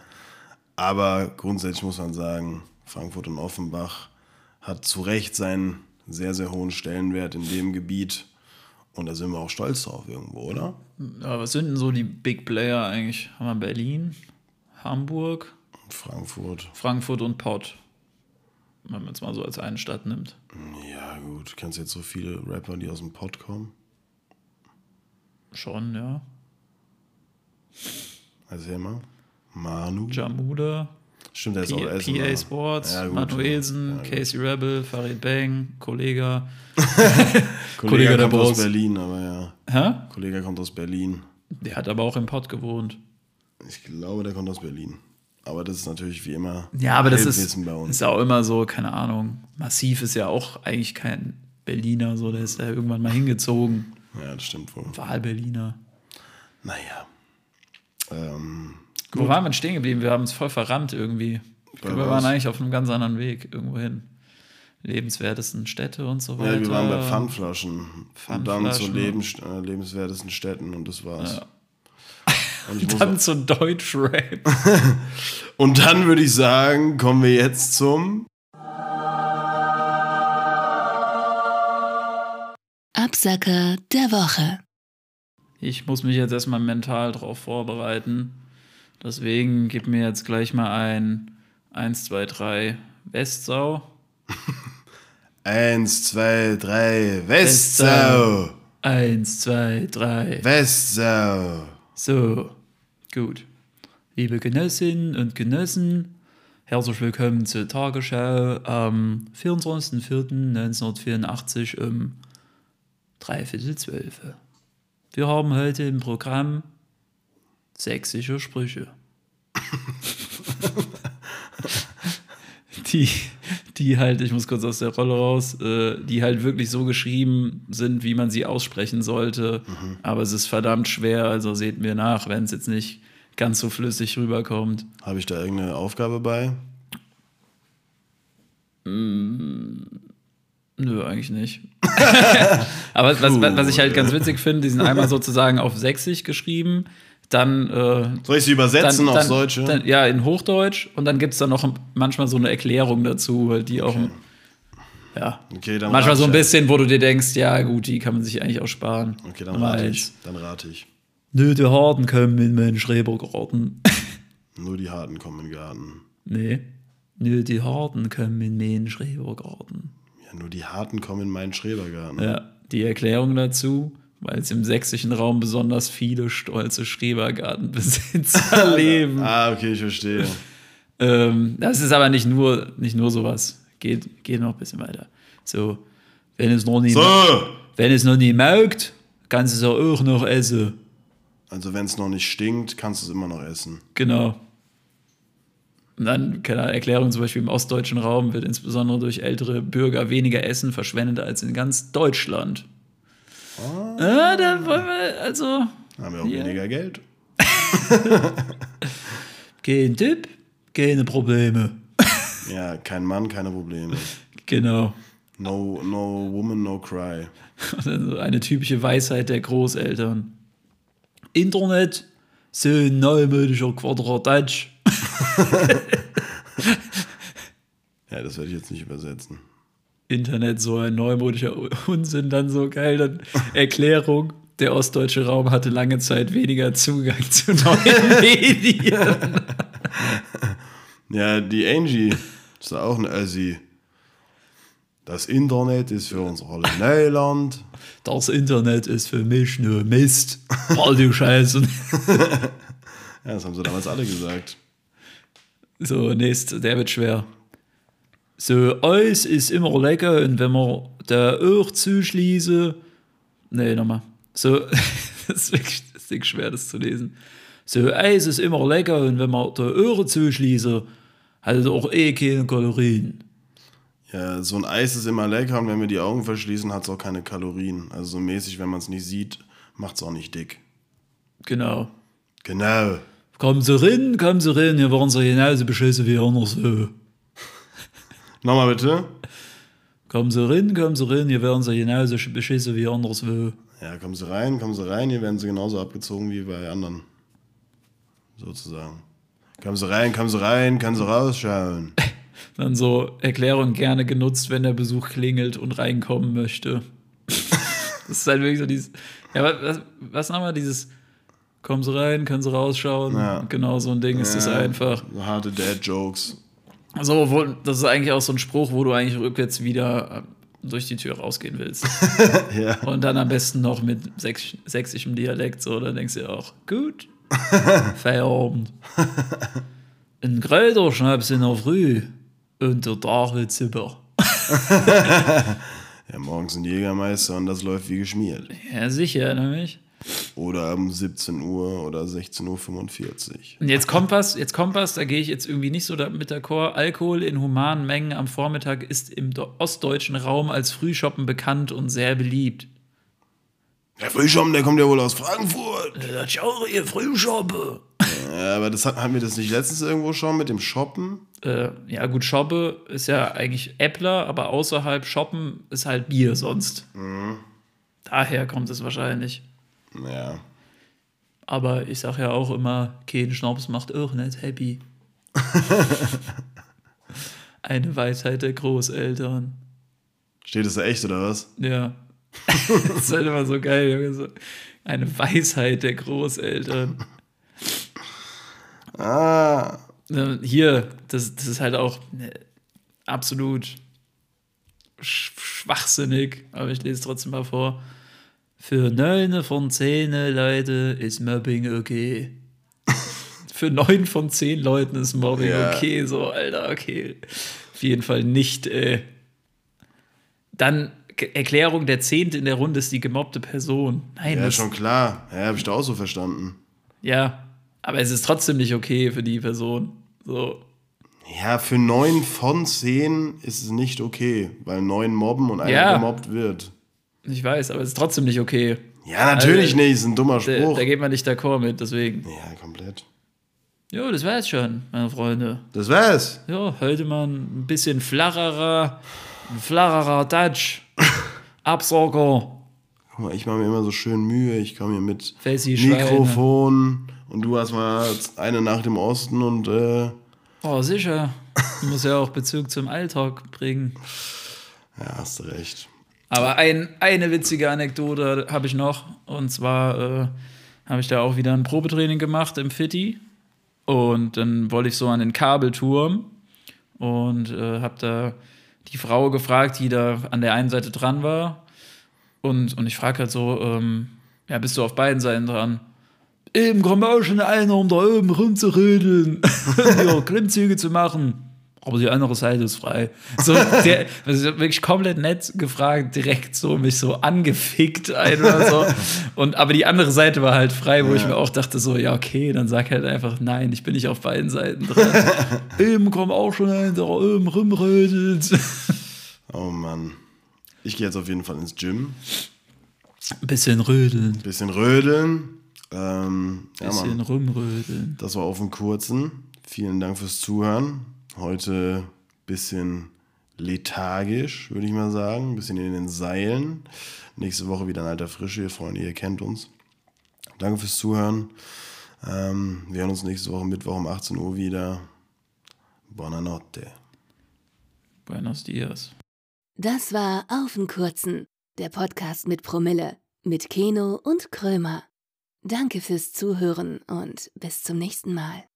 aber grundsätzlich muss man sagen, Frankfurt und Offenbach hat zu Recht seinen sehr, sehr hohen Stellenwert in dem Gebiet. Und da sind wir auch stolz drauf irgendwo, oder?
ja. Was sind denn so die Big Player eigentlich? Haben wir Berlin, Hamburg,
Frankfurt.
Frankfurt und Pott. Wenn man es mal so als eine Stadt nimmt.
Ja, gut. Kennst jetzt so viele Rapper, die aus dem Pott kommen?
Schon, ja.
Erzähl mal. Manu.
Jamuda,
Stimmt, der ist auch.
PA Sports,
Ja.
Manuelsen,
Ja.
Casey Rebel, Farid Bang, Kollega.
Kollege,
Kollege der
kommt aus. Berlin, aber ja.
Hä?
Kollege kommt aus Berlin.
Der hat aber auch im Pott gewohnt.
Ich glaube, der kommt aus Berlin. Aber das ist natürlich wie immer
Ja, aber das ist, ist auch immer so, keine Ahnung. Massiv ist ja auch eigentlich kein Berliner, so der ist ja irgendwann mal hingezogen.
Ja, das stimmt wohl.
Wahlberliner.
Naja. Ähm,
Wo waren wir denn stehen geblieben? Wir haben es voll verrannt irgendwie. Ich glaube, wir waren eigentlich auf einem ganz anderen Weg irgendwo hin. Lebenswertesten Städte und so weiter.
ja, wir waren bei Pfandflaschen. Und dann zu. Lebens, äh, lebenswertesten Städten und das war's. Und, ich muss
Dann zu Deutschrap.
und dann würde ich sagen, kommen wir jetzt zum.
Absacker der Woche.
Ich muss mich jetzt erstmal mental drauf vorbereiten. Deswegen gib mir jetzt gleich mal ein 1, 2, 3 Westsau.
Eins, zwei, drei, Westsau!
1, 2, 3.
Westsau!
So, gut. Liebe Genossinnen und Genossen, herzlich willkommen zur Tagesschau am 24.04.1984 um dreiviertel zwölf. Wir haben heute im Programm sächsische Sprüche. die, die halt, ich muss kurz aus der Rolle raus, äh, die halt wirklich so geschrieben sind, wie man sie aussprechen sollte. Aber es ist verdammt schwer, also seht mir nach, wenn es jetzt nicht ganz so flüssig rüberkommt.
Habe ich da irgendeine Aufgabe bei?
Nö, eigentlich nicht. Aber was, was ich halt ganz witzig finde, die sind einmal sozusagen auf Sächsisch geschrieben, dann. Äh,
Soll ich sie übersetzen
dann, dann,
Deutsche?
Dann, ja, in Hochdeutsch und dann gibt es dann noch manchmal so eine Erklärung dazu, weil die auch. Ja.
Okay, dann
manchmal so ein bisschen, wo du dir denkst, ja, gut, die kann man sich eigentlich auch sparen.
Okay, dann rate ich. Dann rate ich.
Nö, die Harten kommen in meinen Schrebergarten.
Nur die Harten kommen in den Garten.
nee. Nö, die Harten kommen in meinen Schrebergarten.
Ja, nur die Harten kommen in meinen Schrebergarten.
Ja, die Erklärung dazu, weil es im sächsischen Raum besonders viele stolze Schrebergartenbesitzer leben.
Ah, okay, ich verstehe.
Ähm, das ist aber nicht nur, nicht nur sowas. Geht, geht noch ein bisschen weiter. So, wenn es noch nie,
So!
wenn es noch nie merkt, kannst du es auch noch essen.
Also, wenn es noch nicht stinkt, kannst du es immer noch essen.
Genau. Und dann, keine Erklärung zum Beispiel im ostdeutschen Raum wird insbesondere durch ältere Bürger weniger Essen verschwendet als in ganz Deutschland. Ah, da wollen wir, also,
Dann haben wir auch
Ja.
weniger Geld.
kein Tipp, keine Probleme.
Ja, kein Mann, keine Probleme.
Genau.
No, no woman, no cry.
Und dann so eine typische Weisheit der Großeltern. Internet, so ein neumodischer Quadratsch.
Ja, das werde ich jetzt nicht übersetzen.
Internet, so ein neumodischer Unsinn, dann so geil. Dann Erklärung. Der ostdeutsche Raum hatte lange Zeit weniger Zugang zu neuen Medien.
Ja, die Angie ist auch ein Assi. Das Internet ist für uns alle Neuland.
Das Internet ist für mich nur Mist. All die Scheiße.
Ja, das haben sie damals alle gesagt.
So, nächst, der wird schwer. So, Eis ist immer lecker und wenn man da auch zuschließe. Nee, nochmal. So, das ist wirklich das ist schwer, das zu lesen. So, Eis ist immer lecker und wenn man da Öhre zuschließe, hat es auch eh keine Kalorien.
Ja, so ein Eis ist immer lecker und wenn wir die Augen verschließen, hat es auch keine Kalorien. Also so mäßig, wenn man es nicht sieht, macht es auch nicht dick.
Genau.
Genau.
Kommen Sie rein, kommen Sie rein, hier waren Sie genauso beschissen wie anderswo.
Nochmal bitte.
Kommen Sie rein, kommen Sie rein, hier werden Sie genauso beschissen wie anderswo.
Ja, kommen Sie rein, kommen Sie rein, hier werden Sie genauso abgezogen wie bei anderen. Sozusagen. Kommen Sie rein, kommen Sie rein, können Sie rausschauen.
Dann so Erklärung gerne genutzt, wenn der Besuch klingelt und reinkommen möchte. das ist halt wirklich so dieses. Ja, wa- was, was nochmal dieses. Kommen Sie rein, können Sie rausschauen.
Ja.
Genau so ein Ding ist das
Ja,
einfach.
Harte Dad-Jokes.
So, wo, das ist eigentlich auch so ein Spruch, wo du eigentlich rückwärts wieder äh, durch die Tür rausgehen willst.
Ja.
Und dann am besten noch mit sächs sächsischem Dialekt, so, da denkst du dir auch, gut, Feierabend. Ein Kräuterschnaps in der Früh und der Tag wird super.
Ja, morgens ein Jägermeister und das läuft wie geschmiert.
Ja, sicher, nämlich.
Oder um 17 Uhr oder 16.45 Uhr.
Und jetzt kommt was, jetzt kommt was, da gehe ich jetzt irgendwie nicht so mit d'accord. Alkohol in humanen Mengen am Vormittag ist im ostdeutschen Raum als Frühshoppen bekannt und sehr beliebt.
Der Frühschoppen, der kommt ja wohl aus Frankfurt.
Das schau ihr Frühshoppe.
Ja, aber das hat, hatten wir das nicht letztens irgendwo schon mit dem Shoppen?
Äh, ja, gut, Shoppe ist ja eigentlich Äppler, aber außerhalb Shoppen ist halt Bier sonst. Daher kommt es wahrscheinlich.
Ja.
Aber ich sag ja auch immer, kein Schnaps macht auch nicht happy. Eine Weisheit der Großeltern.
Steht das da echt oder was?
Ja. das ist halt immer so geil. Junge, Eine Weisheit der Großeltern.
Ah.
Hier, das, das ist halt auch ne, absolut sch schwachsinnig, aber ich lese es trotzdem mal vor. Für neun von zehn Leute ist Mobbing okay. Für neun von zehn Leuten ist Mobbing
Ja.
okay, so, Alter, okay. Auf jeden Fall nicht, ey. Dann Ge- Erklärung, der Zehnte in der Runde ist die gemobbte Person. Nein,
Ja,
das,
schon klar. Ja, hab ich da auch so verstanden.
ja, aber es ist trotzdem nicht okay für die Person. So,
Ja, für neun von zehn ist es nicht okay, weil neun mobben und einer
Ja.
gemobbt wird.
Ich weiß, aber es ist trotzdem nicht okay.
Ja, natürlich
Also,
nicht, ist ein dummer
Da,
Spruch.
da geht man nicht d'accord mit, deswegen.
ja, komplett.
Ja, das war's schon, meine Freunde.
Das wär's.
Ja, heute mal ein bisschen flacherer, flacherer Touch. Absauger.
Guck mal, ich mache mir immer so schön Mühe. Ich komme hier mit
Schweine.
Mikrofon und du hast mal eine Nacht im Osten und äh,
Oh, sicher. Muss ja auch Bezug zum Alltag bringen.
ja, hast du recht.
Aber ein, eine witzige Anekdote habe ich noch. Und zwar äh, habe ich da auch wieder ein Probetraining gemacht im Fitti. Und dann wollte ich so an den Kabelturm und äh, habe da die Frau gefragt, die da an der einen Seite dran war. Und, und ich frage halt so, ähm, ja, bist du auf beiden Seiten dran? Eben kommt auch schon einer, um da oben rumzurödeln, ja, Klimmzüge zu machen. Aber die andere Seite ist frei. So, der, also wirklich komplett nett gefragt, direkt so mich so angefickt ein oder so. Und, aber die andere Seite war halt frei, wo ich mir auch dachte, so, ja, okay, dann sag halt einfach, nein, ich bin nicht auf beiden Seiten dran. eben kommt auch schon einer, der oben rumrödelt.
Oh Mann. Ich gehe jetzt auf jeden Fall ins Gym.
Bisschen rödeln,
Bisschen rödeln. Ähm, ja,
bisschen
Mann.
rumrödeln.
Das war auf dem kurzen. Vielen Dank fürs Zuhören. Heute bisschen lethargisch, würde ich mal sagen. Ein bisschen in den Seilen. Nächste Woche wieder in alter Frische, ihr Freunde, ihr kennt uns. Danke fürs Zuhören. Ähm, wir hören uns nächste Woche Mittwoch um 18 Uhr wieder. Buonanotte.
Buenos dias.
Das war Auf den Kurzen, der Podcast mit Promille, mit Keno und Krömer. Danke fürs Zuhören und bis zum nächsten Mal.